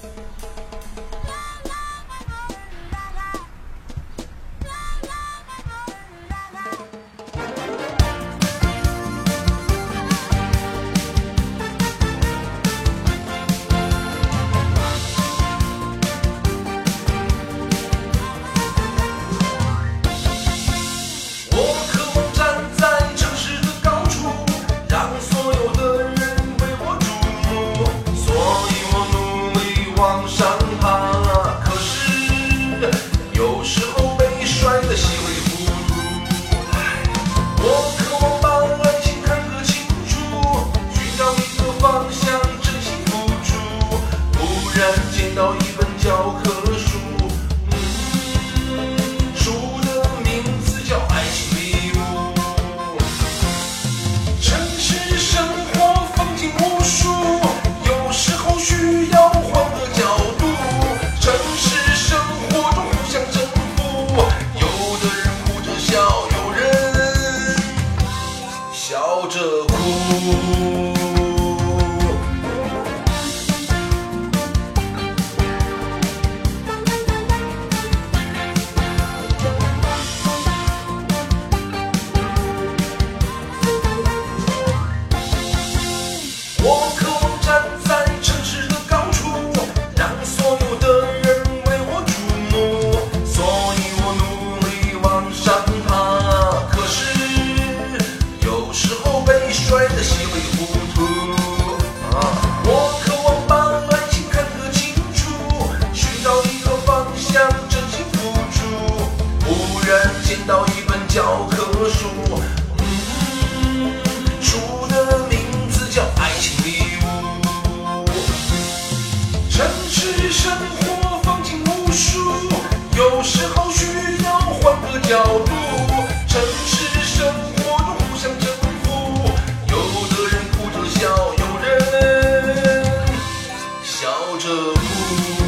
我然见到一本教科书。书的名字叫《爱情礼物》。城市生活风景无数，有时候需要换个角度。城市生活中互相征服，有的人哭着笑，有人笑着哭。糊涂。啊，我渴望把爱情看个清楚，寻找一个方向，真心付出。忽然见到一本教科书。嗯，书的名字叫《爱情礼物》。城市生活笑着哭。